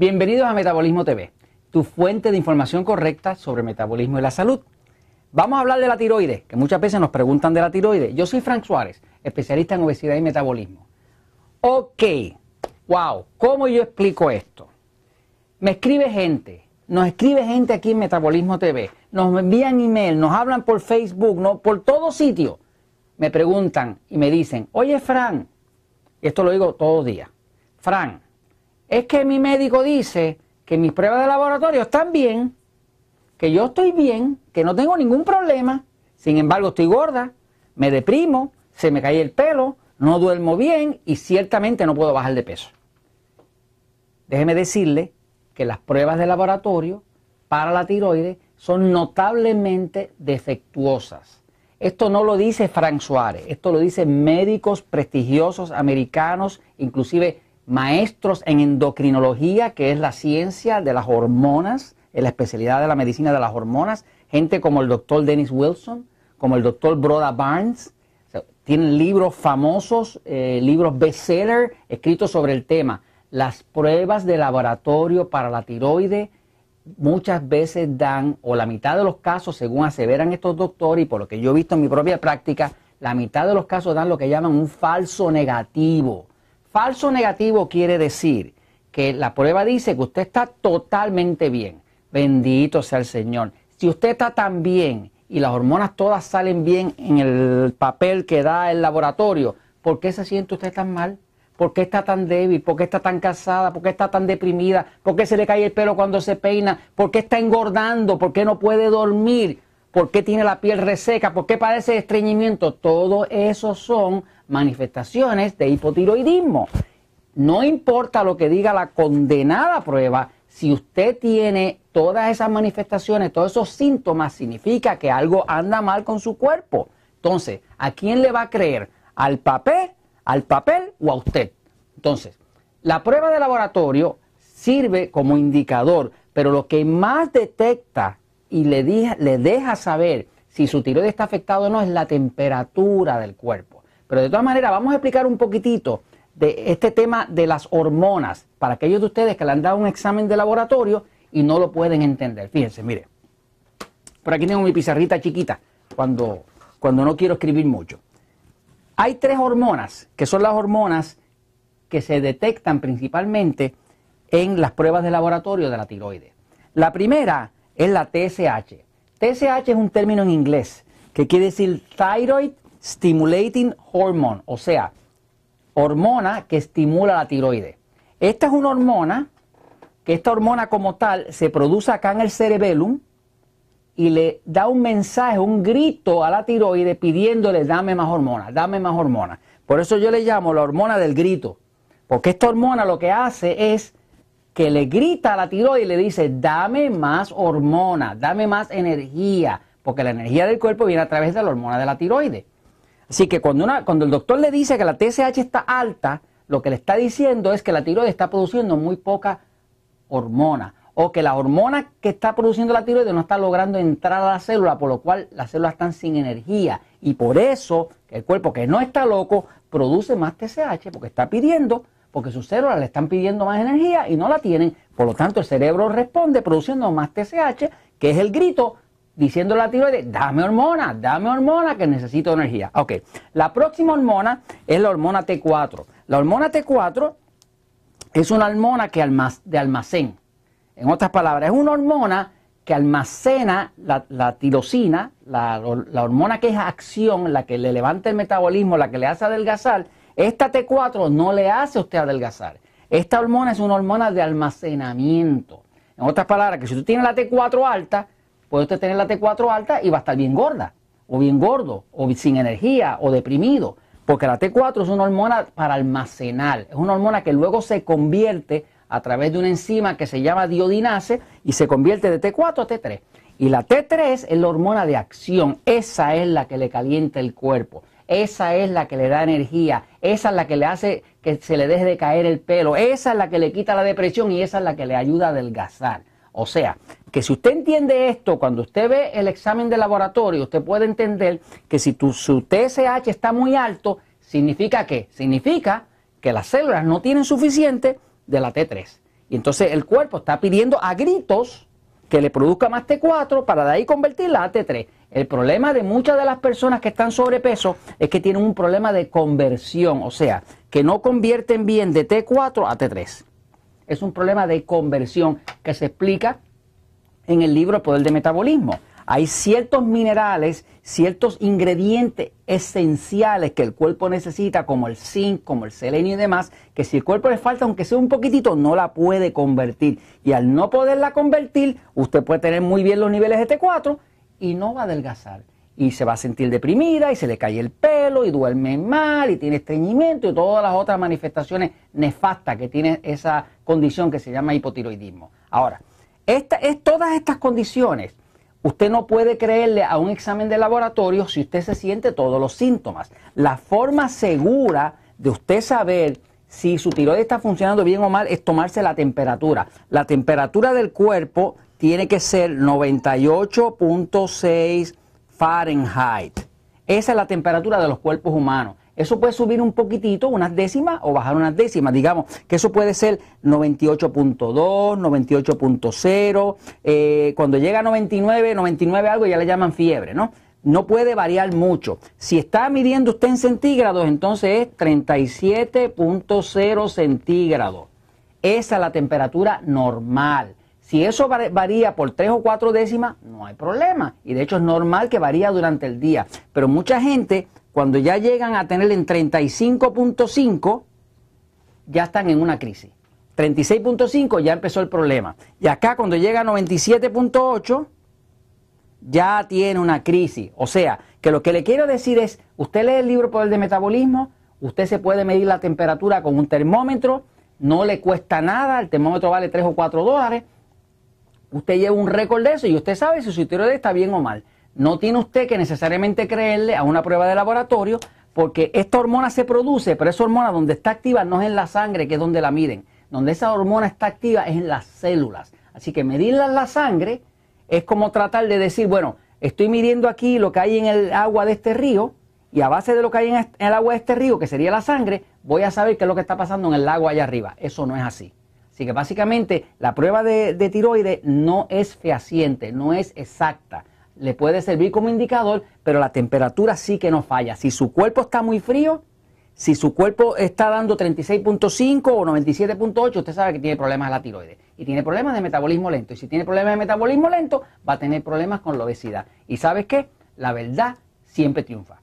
Bienvenidos a Metabolismo TV, tu fuente de información correcta sobre metabolismo y la salud. Vamos a hablar de la tiroides, que muchas veces nos preguntan de la tiroides. Yo soy Frank Suárez, especialista en obesidad y metabolismo. Ok, wow, ¿cómo yo explico esto? Me escribe gente, nos escribe gente aquí en Metabolismo TV, nos envían email, nos hablan por Facebook, no, por todo sitio. Me preguntan y me dicen, oye Fran, esto lo digo todos los días, Fran, es que mi médico dice que mis pruebas de laboratorio están bien, que yo estoy bien, que no tengo ningún problema, sin embargo estoy gorda, me deprimo, se me cae el pelo, no duermo bien y ciertamente no puedo bajar de peso. Déjeme decirle que las pruebas de laboratorio para la tiroides son notablemente defectuosas. Esto no lo dice Frank Suárez, esto lo dicen médicos prestigiosos americanos, inclusive maestros en endocrinología, que es la ciencia de las hormonas, en la especialidad de la medicina de las hormonas, gente como el doctor Dennis Wilson, como el doctor Broda Barnes, tienen libros famosos, eh, libros bestseller escritos sobre el tema. Las pruebas de laboratorio para la tiroide muchas veces dan, o la mitad de los casos, según aseveran estos doctores, y por lo que yo he visto en mi propia práctica, la mitad de los casos dan lo que llaman un falso negativo. Falso negativo quiere decir que la prueba dice que usted está totalmente bien. Bendito sea el Señor. Si usted está tan bien y las hormonas todas salen bien en el papel que da el laboratorio, ¿por qué se siente usted tan mal? ¿Por qué está tan débil? ¿Por qué está tan cansada? ¿Por qué está tan deprimida? ¿Por qué se le cae el pelo cuando se peina? ¿Por qué está engordando? ¿Por qué no puede dormir? ¿Por qué tiene la piel reseca? ¿Por qué padece estreñimiento? Todo eso son manifestaciones de hipotiroidismo. No importa lo que diga la condenada prueba, si usted tiene todas esas manifestaciones, todos esos síntomas, significa que algo anda mal con su cuerpo. Entonces, ¿a quién le va a creer? ¿Al papel, al papel o a usted? Entonces, la prueba de laboratorio sirve como indicador, pero lo que más detecta y le, deja saber si su tiroides está afectado o no es la temperatura del cuerpo. Pero de todas maneras, vamos a explicar un poquitito de este tema de las hormonas para aquellos de ustedes que le han dado un examen de laboratorio y no lo pueden entender. Fíjense, mire, por aquí tengo mi pizarrita chiquita cuando, cuando no quiero escribir mucho. Hay tres hormonas, que son las hormonas que se detectan principalmente en las pruebas de laboratorio de la tiroides. La primera es la TSH. TSH es un término en inglés que quiere decir Thyroid Stimulating Hormone, o sea, hormona que estimula la tiroides. Esta es una hormona que esta hormona como tal se produce acá en el cerebellum y le da un mensaje, un grito a la tiroides pidiéndole dame más hormona, dame más hormona. Por eso yo le llamo la hormona del grito, porque esta hormona lo que hace es que le grita a la tiroides y le dice dame más hormona, dame más energía, porque la energía del cuerpo viene a través de la hormona de la tiroides. Así que cuando, una, cuando el doctor le dice que la TSH está alta, lo que le está diciendo es que la tiroides está produciendo muy poca hormona o que la hormona que está produciendo la tiroides no está logrando entrar a la célula, por lo cual las células están sin energía. Y por eso el cuerpo que no está loco produce más TSH porque está pidiendo, porque sus células le están pidiendo más energía y no la tienen. Por lo tanto, el cerebro responde produciendo más TSH, que es el grito diciendo la tiroides, dame hormona, dame hormona que necesito energía. Ok, la próxima hormona es la hormona T4. La hormona T4 es una hormona que de almacén. En otras palabras, es una hormona que almacena la, tirosina, la, la, hormona que es acción, la que le levanta el metabolismo, la que le hace adelgazar. Esta T4 no le hace a usted adelgazar. Esta hormona es una hormona de almacenamiento. En otras palabras, que si tú tienes la T4 alta, puede usted tener la T4 alta y va a estar bien gorda, o bien gordo, o sin energía, o deprimido. Porque la T4 es una hormona para almacenar, es una hormona que luego se convierte a través de una enzima que se llama diodinase y se convierte de T4 a T3. Y la T3 es la hormona de acción, esa es la que le calienta el cuerpo, esa es la que le da energía, esa es la que le hace que se le deje de caer el pelo, esa es la que le quita la depresión y esa es la que le ayuda a adelgazar. O sea, que si usted entiende esto, cuando usted ve el examen de laboratorio, usted puede entender que si tu, su TSH está muy alto, ¿significa qué? Significa que las células no tienen suficiente de la T3. Y entonces el cuerpo está pidiendo a gritos que le produzca más T4 para de ahí convertirla a T3. El problema de muchas de las personas que están sobrepeso es que tienen un problema de conversión, o sea, que no convierten bien de T4 a T3. Es un problema de conversión que se explica en el libro Poder de Metabolismo. Hay ciertos minerales, ciertos ingredientes esenciales que el cuerpo necesita, como el zinc, como el selenio y demás, que si el cuerpo le falta, aunque sea un poquitito, no la puede convertir. Y al no poderla convertir, usted puede tener muy bien los niveles de T4 y no va a adelgazar. Y se va a sentir deprimida y se le cae el pelo y duerme mal y tiene estreñimiento y todas las otras manifestaciones nefastas que tiene esa condición que se llama hipotiroidismo. Ahora, esta, es, todas estas condiciones, usted no puede creerle a un examen de laboratorio si usted se siente todos los síntomas. La forma segura de usted saber si su tiroides está funcionando bien o mal es tomarse la temperatura. La temperatura del cuerpo tiene que ser 98.6 Fahrenheit. Esa es la temperatura de los cuerpos humanos. Eso puede subir un poquitito, unas décimas, o bajar unas décimas. Digamos que eso puede ser 98.2, 98.0. Eh, cuando llega a 99, 99 algo ya le llaman fiebre, ¿no? No puede variar mucho. Si está midiendo usted en centígrados, entonces es 37.0 centígrados. Esa es la temperatura normal. Si eso varía por tres o cuatro décimas, no hay problema. Y de hecho es normal que varía durante el día. Pero mucha gente, cuando ya llegan a tener en 35.5, ya están en una crisis. 36.5 ya empezó el problema. Y acá cuando llega a 97.8, ya tiene una crisis. O sea, que lo que le quiero decir es, usted lee el libro Poder de Metabolismo, usted se puede medir la temperatura con un termómetro, no le cuesta nada, el termómetro vale 3 o 4 dólares usted lleva un récord de eso y usted sabe si su tiroides está bien o mal. No tiene usted que necesariamente creerle a una prueba de laboratorio porque esta hormona se produce, pero esa hormona donde está activa no es en la sangre, que es donde la miden. Donde esa hormona está activa es en las células. Así que medirla en la sangre es como tratar de decir, bueno, estoy midiendo aquí lo que hay en el agua de este río y a base de lo que hay en el agua de este río, que sería la sangre, voy a saber qué es lo que está pasando en el lago allá arriba. Eso no es así. Así que básicamente la prueba de, tiroides no es fehaciente, no es exacta. Le puede servir como indicador, pero la temperatura sí que no falla. Si su cuerpo está muy frío, si su cuerpo está dando 36.5 o 97.8, usted sabe que tiene problemas de la tiroides. Y tiene problemas de metabolismo lento. Y si tiene problemas de metabolismo lento, va a tener problemas con la obesidad. ¿Y sabes qué? La verdad siempre triunfa.